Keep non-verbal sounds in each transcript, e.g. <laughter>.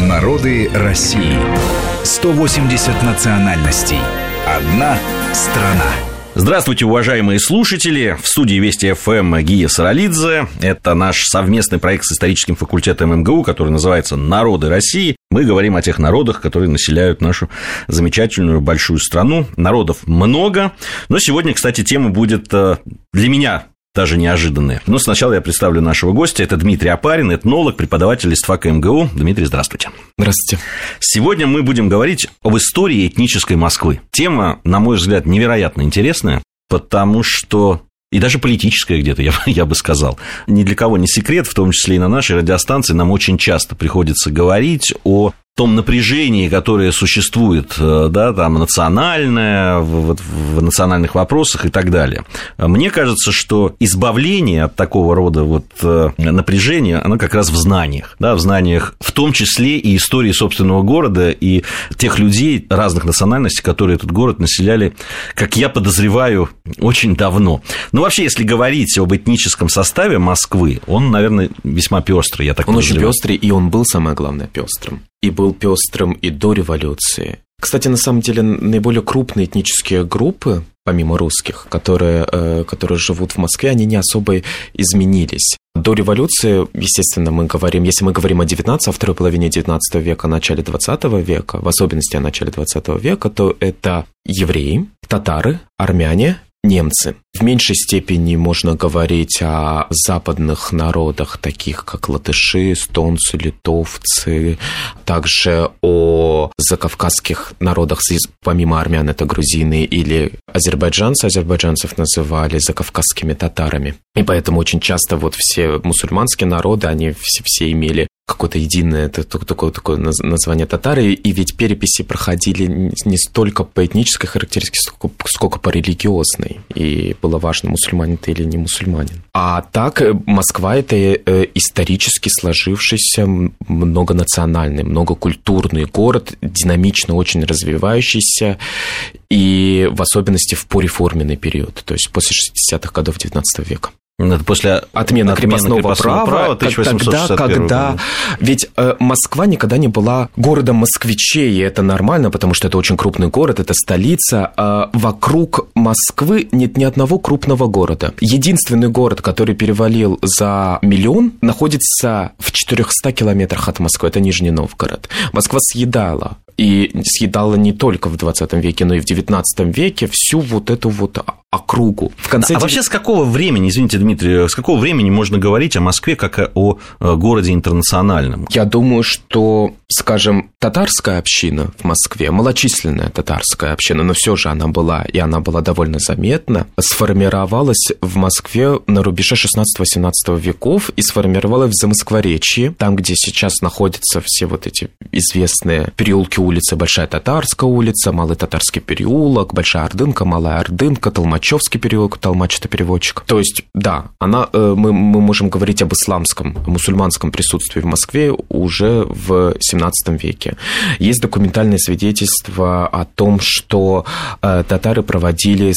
Народы России. 180 национальностей. Одна страна. Здравствуйте, уважаемые слушатели. В студии Вести ФМ Гия Саралидзе. Это наш совместный проект с историческим факультетом МГУ, который называется «Народы России». Мы говорим о тех народах, которые населяют нашу замечательную большую страну. Народов много. Но сегодня, кстати, тема будет э, для меня даже неожиданные. Но сначала я представлю нашего гостя. Это Дмитрий Апарин, этнолог, преподаватель ИСТФАКа МГУ. Дмитрий, здравствуйте. Здравствуйте. Сегодня мы будем говорить об истории этнической Москвы. Тема, на мой взгляд, невероятно интересная, потому что и даже политическая где-то, <laughs> я, я бы сказал. Ни для кого не секрет, в том числе и на нашей радиостанции, нам очень часто приходится говорить о том напряжении, которое существует, э, да, там, национальное, в, в национальных вопросах и так далее. Мне кажется, что избавление от такого рода вот э, напряжения, оно как раз в знаниях, да, в знаниях, в том числе и истории собственного города и тех людей разных национальностей, которые этот город населяли, как я подозреваю, очень давно. Но вообще, если говорить об этническом составе Москвы, он, наверное, весьма пестрый, я так Он очень пестрый, и он был, самое главное, пестрым и был пестрым и до революции. Кстати, на самом деле, наиболее крупные этнические группы, помимо русских, которые, э, которые живут в Москве, они не особо изменились. До революции, естественно, мы говорим, если мы говорим о 19 о второй половине 19 века, о начале 20 века, в особенности о начале 20 века, то это евреи, татары, армяне, немцы. В меньшей степени можно говорить о западных народах, таких как латыши, эстонцы, литовцы, также о закавказских народах, помимо армян, это грузины или азербайджанцы, азербайджанцев называли закавказскими татарами. И поэтому очень часто вот все мусульманские народы, они все, все имели какое-то единое такое, такое название татары, и ведь переписи проходили не столько по этнической характеристике, сколько, сколько по религиозной, и было важно, мусульманин ты или не мусульманин. А так э, Москва – это э, исторически сложившийся многонациональный, многокультурный город, динамично очень развивающийся, и в особенности в пореформенный период, то есть после 60-х годов XIX века. После отмены, крепостного, крепостного права, права тогда, когда... Ведь э, Москва никогда не была городом москвичей, и это нормально, потому что это очень крупный город, это столица. А вокруг Москвы нет ни одного крупного города. Единственный город, который перевалил за миллион, находится в 400 километрах от Москвы, это Нижний Новгород. Москва съедала и съедала не только в 20 веке, но и в 19 веке всю вот эту вот округу. Конце а вообще с какого времени, извините, Дмитрий, с какого времени можно говорить о Москве как о городе интернациональном? Я думаю, что, скажем, татарская община в Москве, малочисленная татарская община, но все же она была, и она была довольно заметна, сформировалась в Москве на рубеже 16-18 веков и сформировалась в Замоскворечье, там, где сейчас находятся все вот эти известные переулки улицы, Большая Татарская улица, Малый Татарский переулок, Большая Ордынка, Малая Ордынка, Толмач Толмачевский переулок, Толмач это переводчик. То есть, да, она, э, мы, мы можем говорить об исламском, мусульманском присутствии в Москве уже в 17 веке. Есть документальные свидетельства о том, что э, татары проводили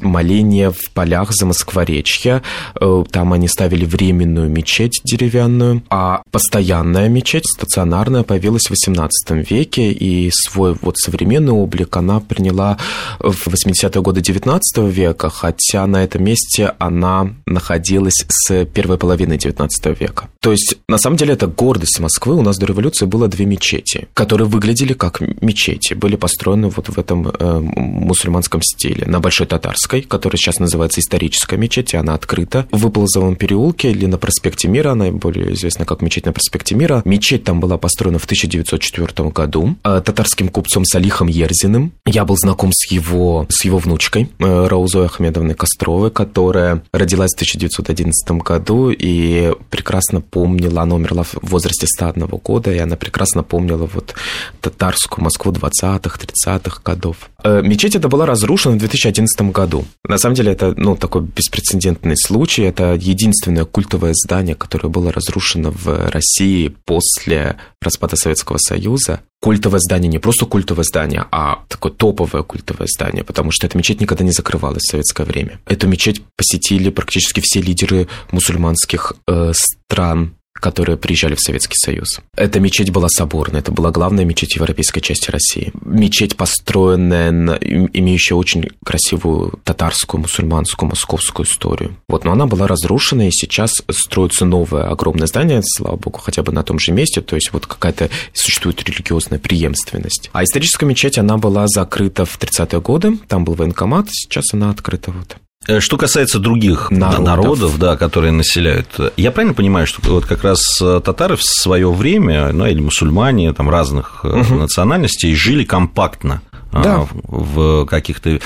моления в полях за Москворечья. Э, там они ставили временную мечеть деревянную, а постоянная мечеть, стационарная, появилась в 18 веке, и свой вот современный облик она приняла в 80-е годы 19 века, века, хотя на этом месте она находилась с первой половины XIX века. То есть, на самом деле, это гордость Москвы. У нас до революции было две мечети, которые выглядели как мечети, были построены вот в этом э, мусульманском стиле. На Большой Татарской, которая сейчас называется историческая мечеть, и она открыта. В Выползовом переулке или на проспекте Мира, она более известна как мечеть на проспекте Мира. Мечеть там была построена в 1904 году э, татарским купцом Салихом Ерзиным. Я был знаком с его, с его внучкой э, Раузой Зои Ахмедовны Костровой, которая родилась в 1911 году и прекрасно помнила, она умерла в возрасте 101 года, и она прекрасно помнила вот татарскую Москву 20-х, 30-х годов. Э, мечеть эта была разрушена в 2011 году. На самом деле это ну, такой беспрецедентный случай. Это единственное культовое здание, которое было разрушено в России после распада Советского Союза культовое здание, не просто культовое здание, а такое топовое культовое здание, потому что эта мечеть никогда не закрывалась в советское время. Эту мечеть посетили практически все лидеры мусульманских э, стран которые приезжали в Советский Союз. Эта мечеть была соборная, это была главная мечеть европейской части России. Мечеть, построенная, на, имеющая очень красивую татарскую, мусульманскую, московскую историю. Вот, но она была разрушена, и сейчас строится новое огромное здание, слава богу, хотя бы на том же месте, то есть вот какая-то существует религиозная преемственность. А историческая мечеть, она была закрыта в 30-е годы, там был военкомат, сейчас она открыта вот. Э, что касается других народов. народов, да, которые населяют, я правильно понимаю, что вот как раз э, татары в свое время, ну или мусульмане там разных угу. национальностей жили компактно а, да. в каких-то...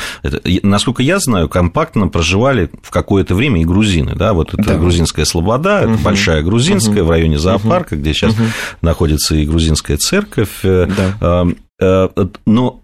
Насколько я знаю, компактно проживали в какое-то время и грузины, да, вот это да. грузинская слобода, это большая грузинская угу. в районе зоопарка, угу. где сейчас угу. находится и грузинская церковь, да. но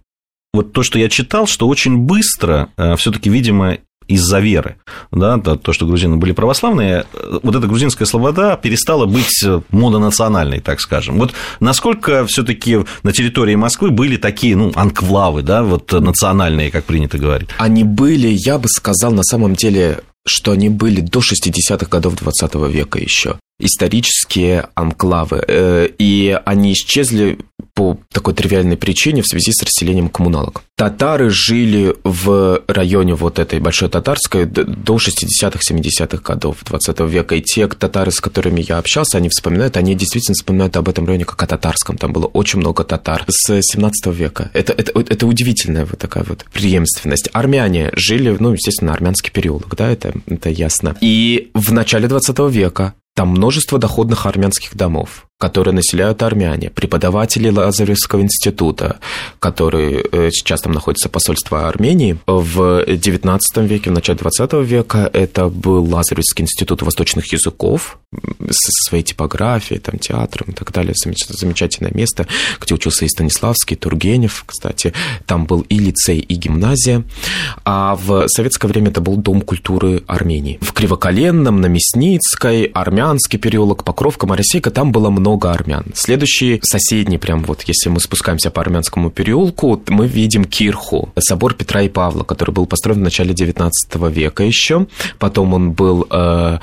вот то, что я читал, что очень быстро все-таки, видимо, из-за веры. Да, то, что грузины были православные, вот эта грузинская слобода перестала быть мононациональной, так скажем. Вот насколько все таки на территории Москвы были такие, ну, анклавы, да, вот национальные, как принято говорить? Они были, я бы сказал, на самом деле, что они были до 60-х годов 20 века еще исторические анклавы, э, и они исчезли по такой тривиальной причине в связи с расселением коммуналок. Татары жили в районе вот этой Большой Татарской до 60-х, 70-х годов 20 века, и те татары, с которыми я общался, они вспоминают, они действительно вспоминают об этом районе как о татарском, там было очень много татар с 17 века. Это, это, это удивительная вот такая вот преемственность. Армяне жили, ну, естественно, армянский переулок, да, это, это ясно. И в начале 20 века там множество доходных армянских домов которые населяют армяне, преподаватели Лазаревского института, который э, сейчас там находится посольство Армении. В XIX веке, в начале XX века это был Лазаревский институт восточных языков со своей типографией, там, театром и так далее. Замечательное место, где учился и Станиславский, и Тургенев, кстати. Там был и лицей, и гимназия. А в советское время это был Дом культуры Армении. В Кривоколенном, на Мясницкой, Армянский переулок, Покровка, Моросейка, там было много много армян. Следующий соседний, прям вот, если мы спускаемся по армянскому переулку, мы видим Кирху, собор Петра и Павла, который был построен в начале 19 века еще. Потом он был э,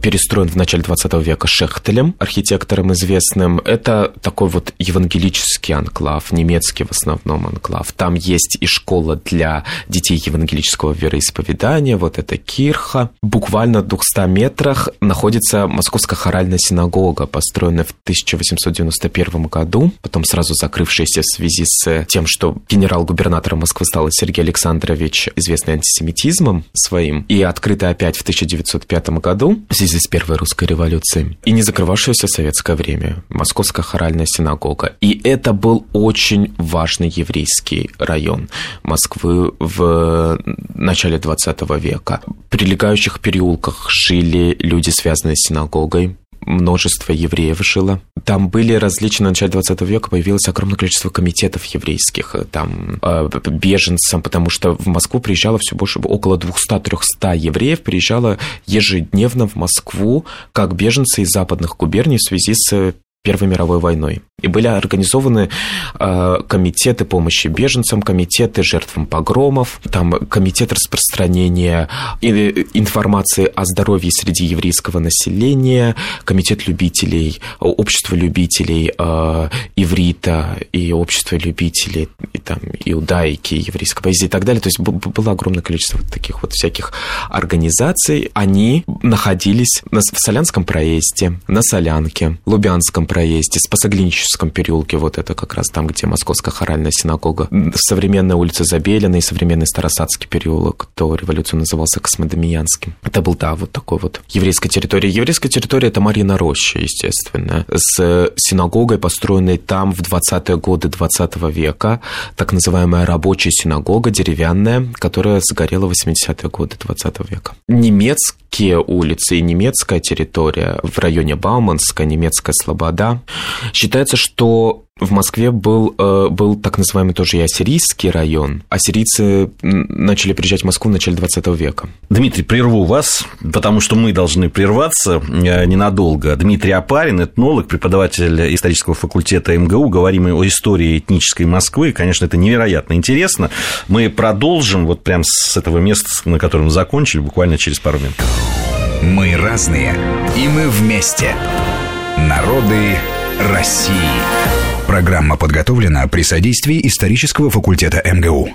перестроен в начале 20 века Шехтелем, архитектором известным. Это такой вот евангелический анклав, немецкий в основном анклав. Там есть и школа для детей евангелического вероисповедания, вот это Кирха. Буквально в 200 метрах находится Московская хоральная синагога, построенная в 1891 году, потом сразу закрывшаяся в связи с тем, что генерал-губернатором Москвы стал Сергей Александрович, известный антисемитизмом своим, и открытая опять в 1905 году в связи с Первой русской революцией, и не закрывавшаяся в советское время Московская хоральная синагога. И это был очень важный еврейский район Москвы в начале 20 века. В прилегающих переулках жили люди, связанные с синагогой, множество евреев жило. Там были различные, в начале 20 века появилось огромное количество комитетов еврейских, там, э, беженцам, потому что в Москву приезжало все больше, около 200-300 евреев приезжало ежедневно в Москву как беженцы из западных губерний в связи с Первой мировой войной. И были организованы э, комитеты помощи беженцам, комитеты жертвам погромов, там комитет распространения информации о здоровье среди еврейского населения, комитет любителей, общество любителей э, иврита и общество любителей и, там, иудаики, еврейской поэзии и так далее. То есть было огромное количество вот таких вот всяких организаций. Они находились в Солянском проезде, на Солянке, Лубянском проезде, Спасоглиническом переулке, вот это как раз там, где Московская хоральная синагога, современная улица Забелина и современный Старосадский переулок, то революцию назывался Космодемьянским. Это был, да, вот такой вот еврейская территория. Еврейская территория – это Марина Роща, естественно, с синагогой, построенной там в 20-е годы 20 века, так называемая рабочая синагога, деревянная, которая сгорела в 80-е годы 20 века. Немецкие улицы и немецкая территория в районе Бауманска, немецкая Слобода, да. Считается, что в Москве был, э, был так называемый тоже и ассирийский район. Ассирийцы начали приезжать в Москву в начале 20 века. Дмитрий, прерву вас, потому что мы должны прерваться э, ненадолго. Дмитрий Апарин, этнолог, преподаватель исторического факультета МГУ. Говорим о истории этнической Москвы. Конечно, это невероятно интересно. Мы продолжим вот прямо с этого места, на котором закончили, буквально через пару минут. Мы разные, и мы вместе. Народы России. Программа подготовлена при содействии исторического факультета МГУ.